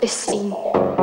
vecino.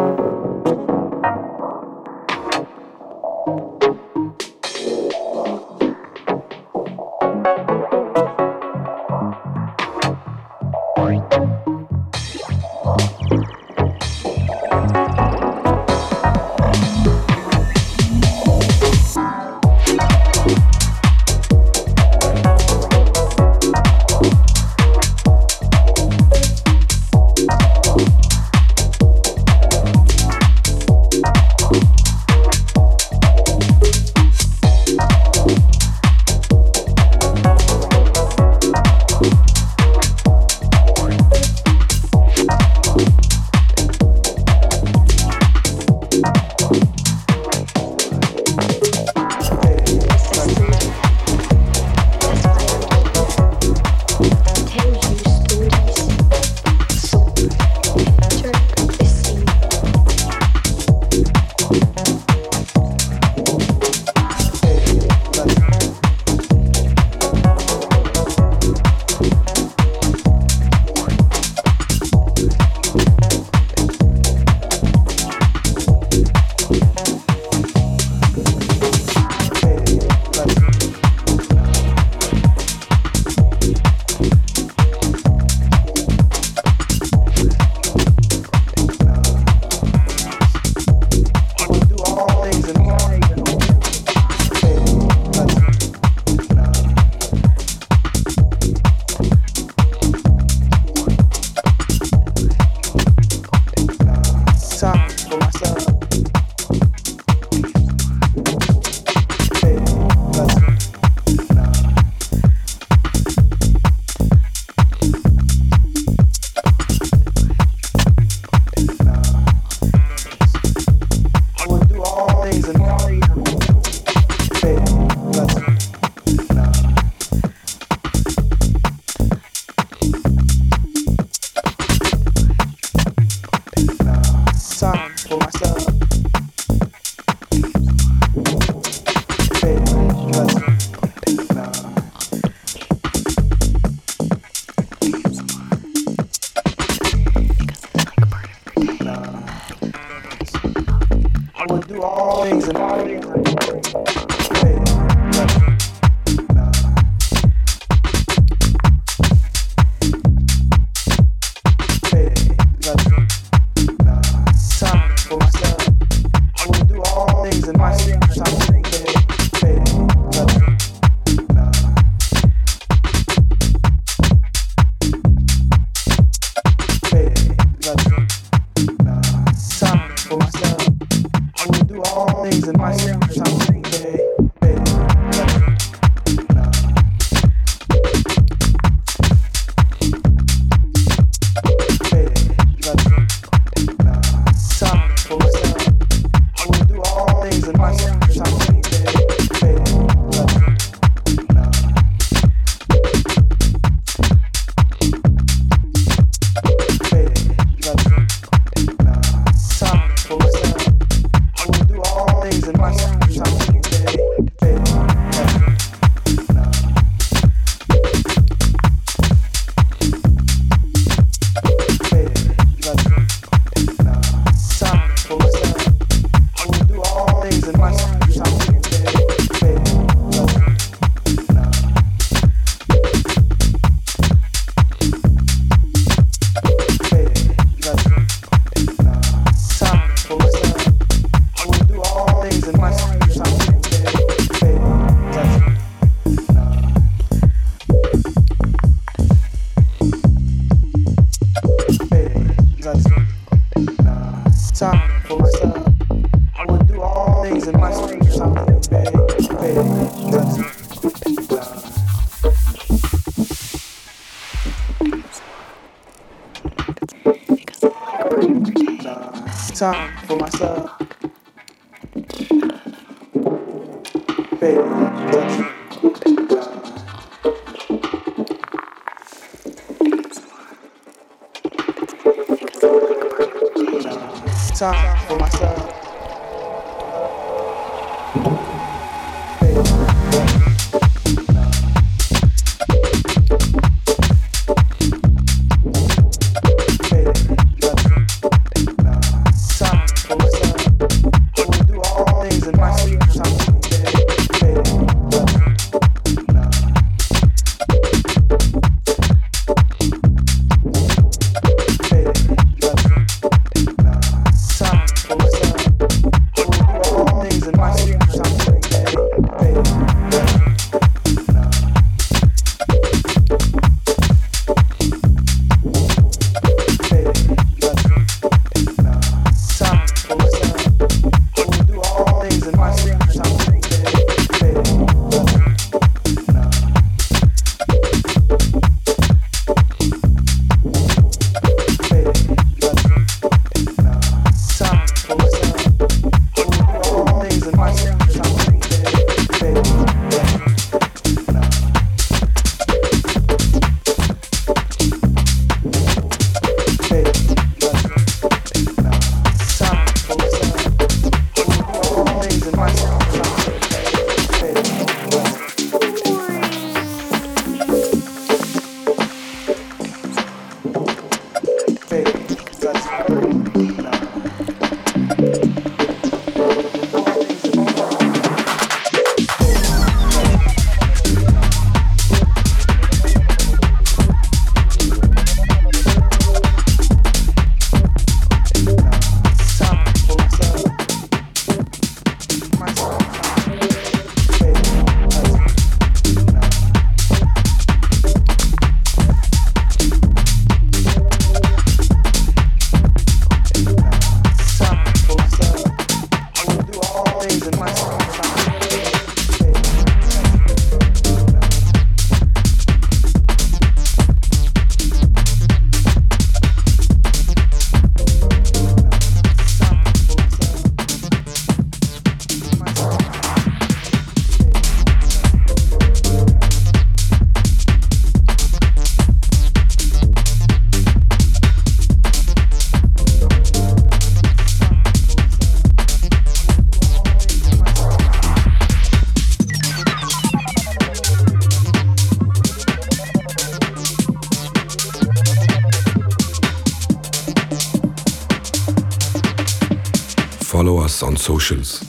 Socials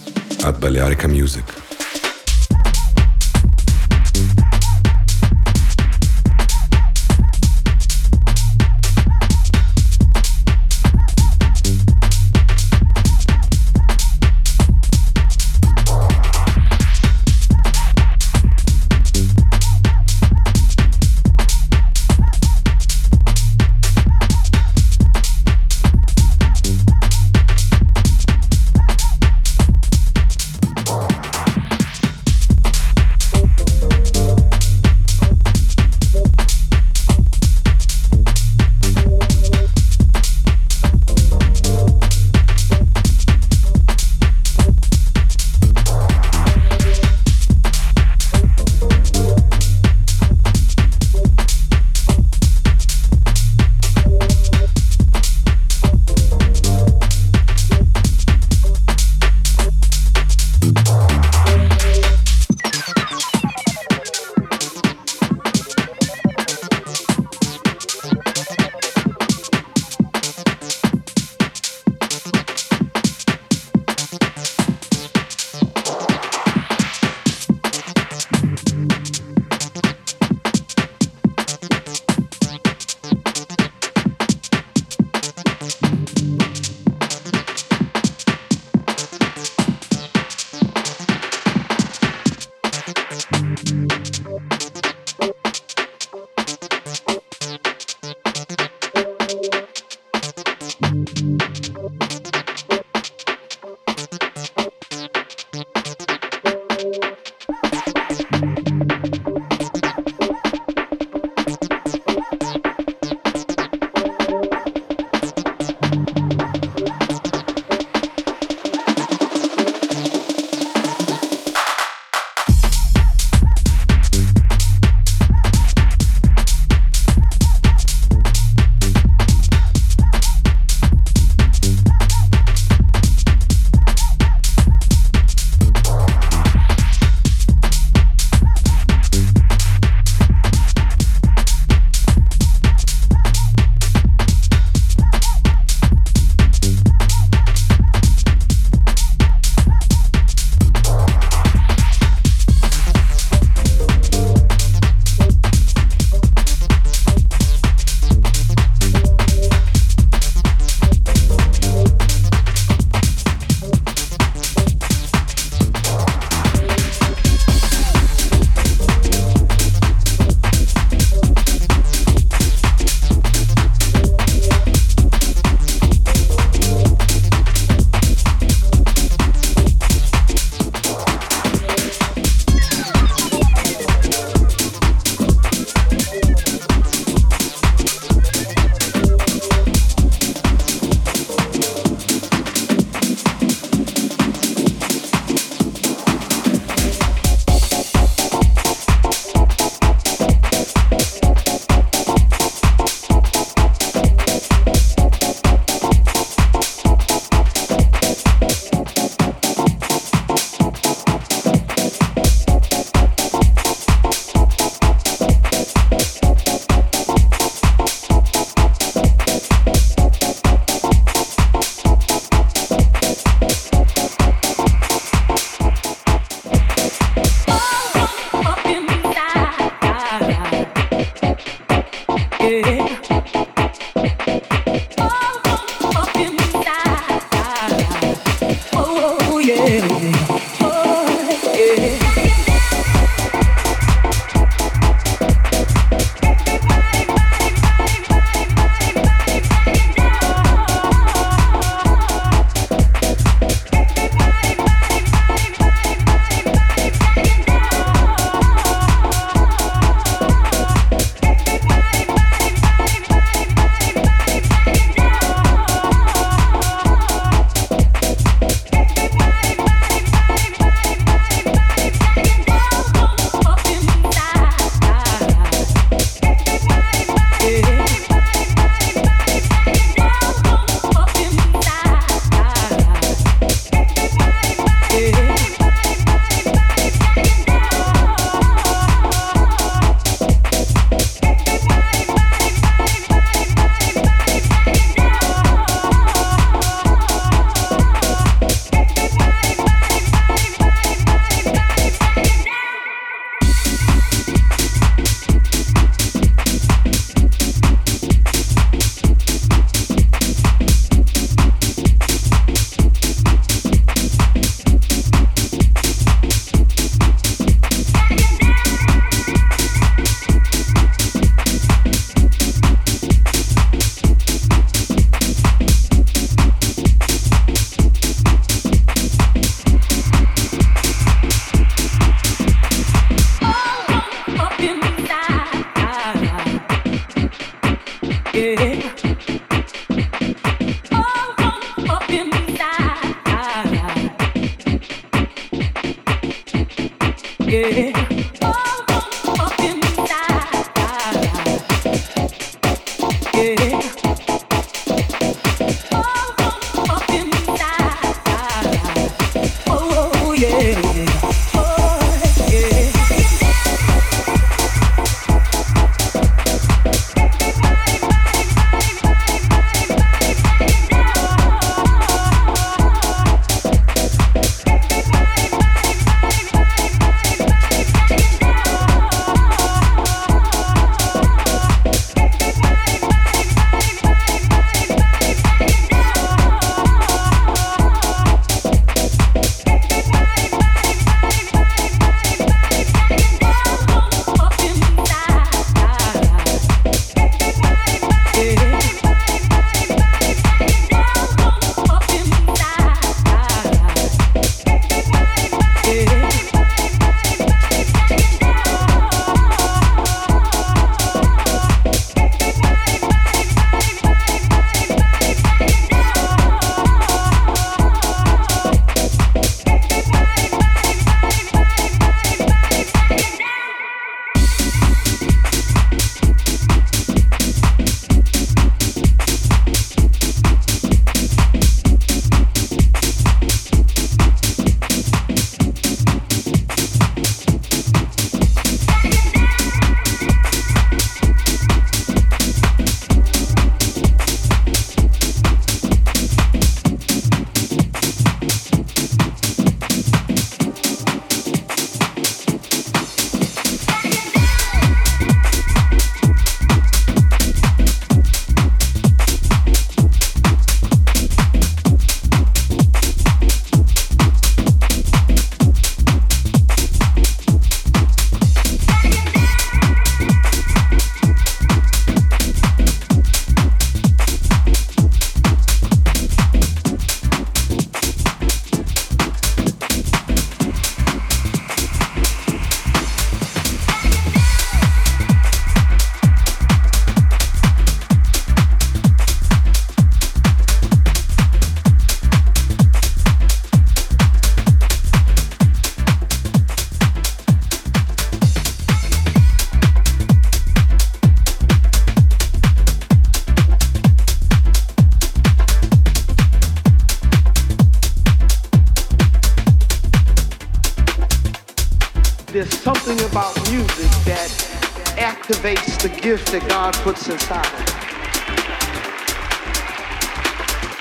Inside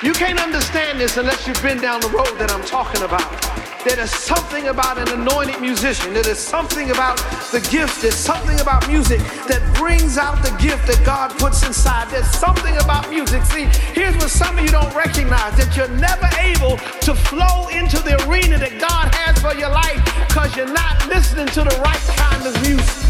you. You can't understand this unless you've been down the road that I'm talking about. There is something about an anointed musician. There is something about the gift. There's something about music that brings out the gift that God puts inside. There's something about music. See, here's what some of you don't recognize that you're never able to flow into the arena that God has for your life because you're not listening to the right kind of music.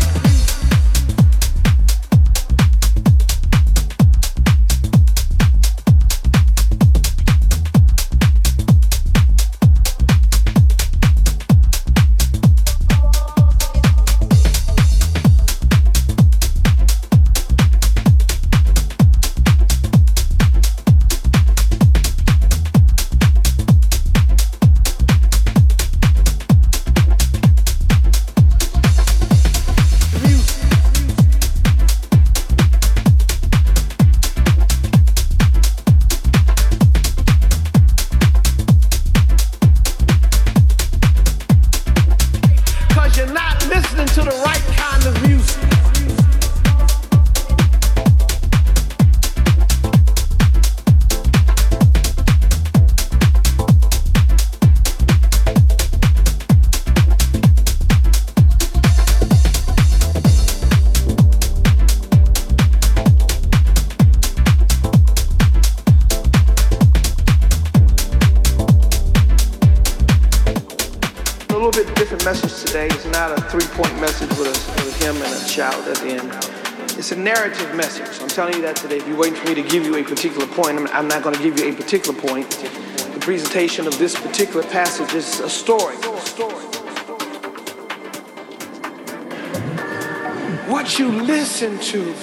To give you a particular point, I'm, I'm not going to give you a particular point. The presentation of this particular passage is a story. What you listen to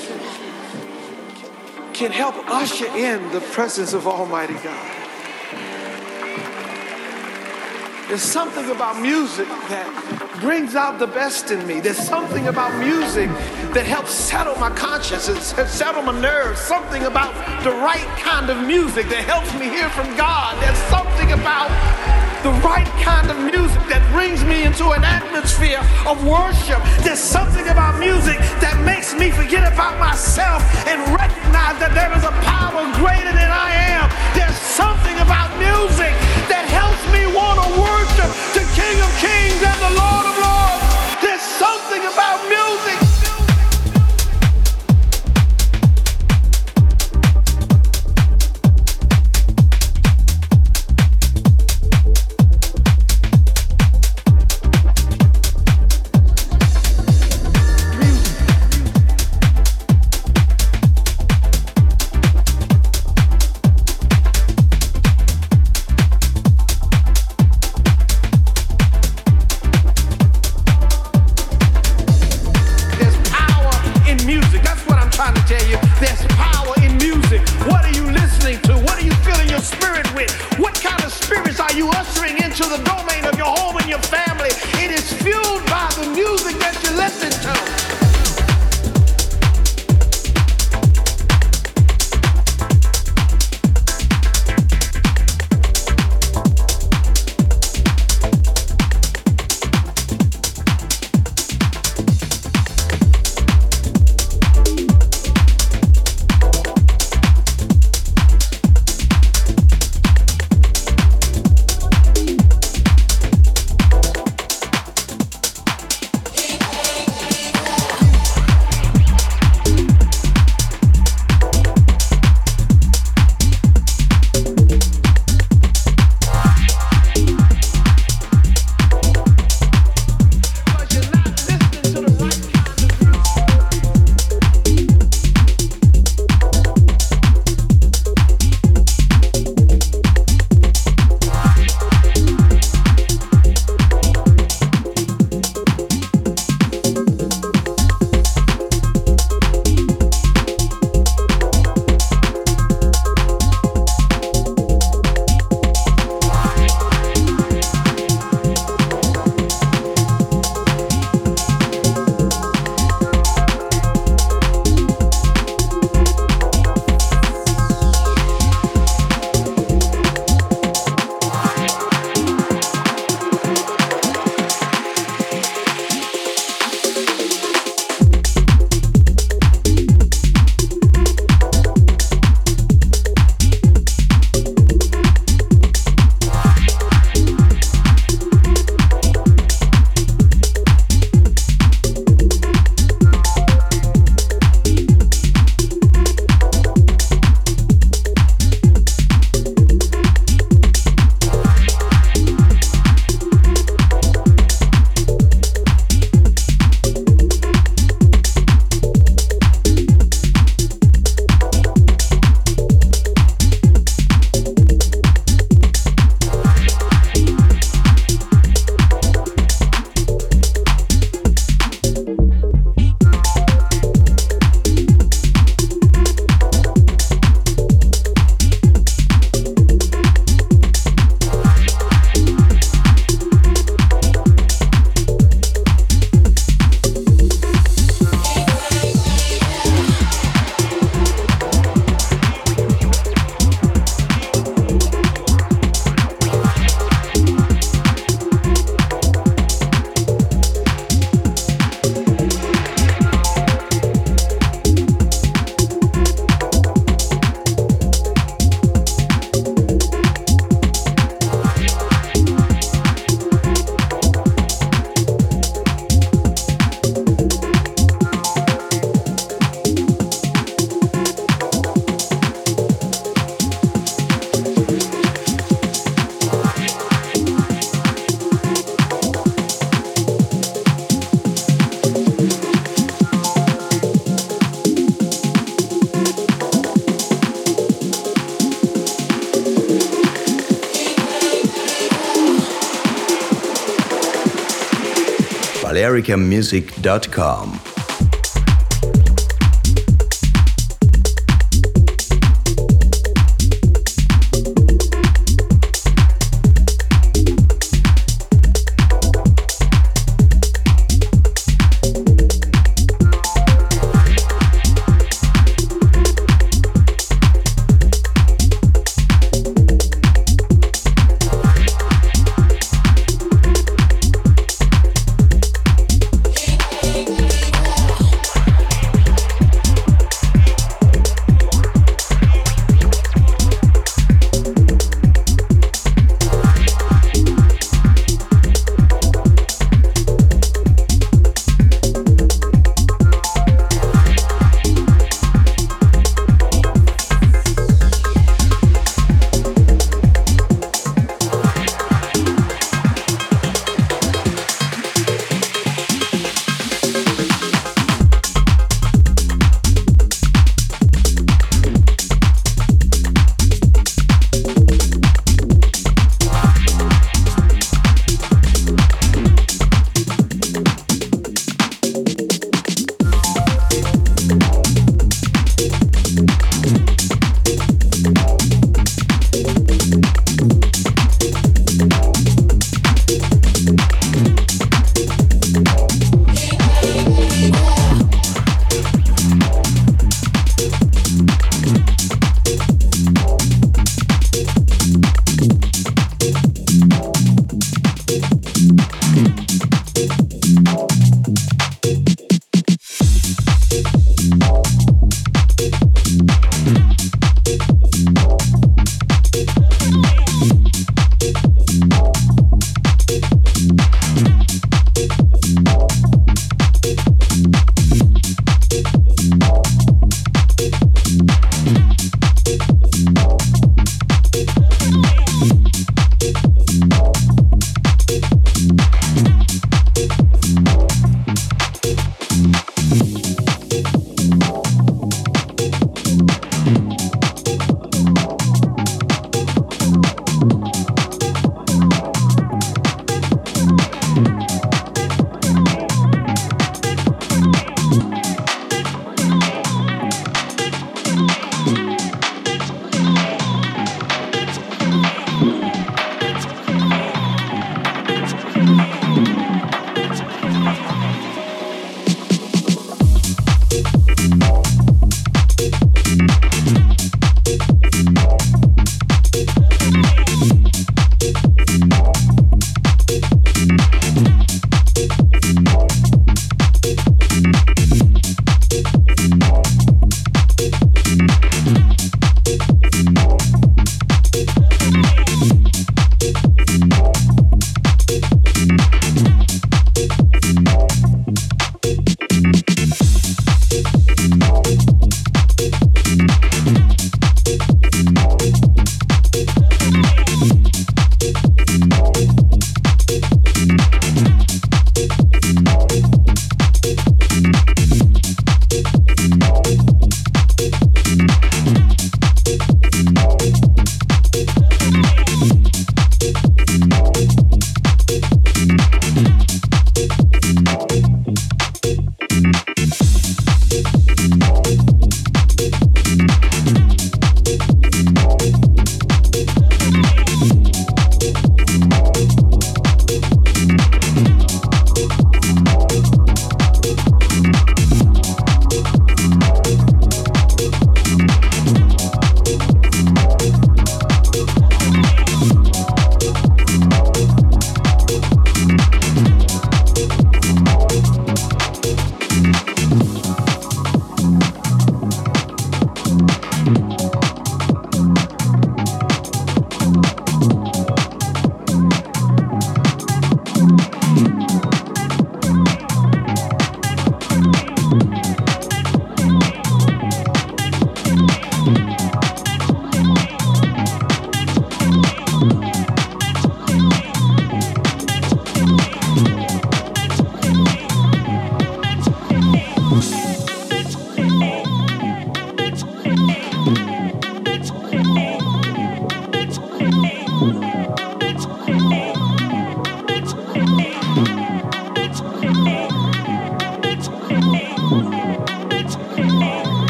can help usher in the presence of Almighty God. There's something about music that brings out the best in me. There's something about music that helps settle my conscience and settle my nerves. Something about the right kind of music that helps me hear from God. There's something about the right kind of music that brings me into an atmosphere of worship. There's something about music that makes me forget about myself and recognize that there is a power greater than I am. There's something about music that helps me want to worship the King of Kings and the Lord of Lords. There's something about music. americamusic.com.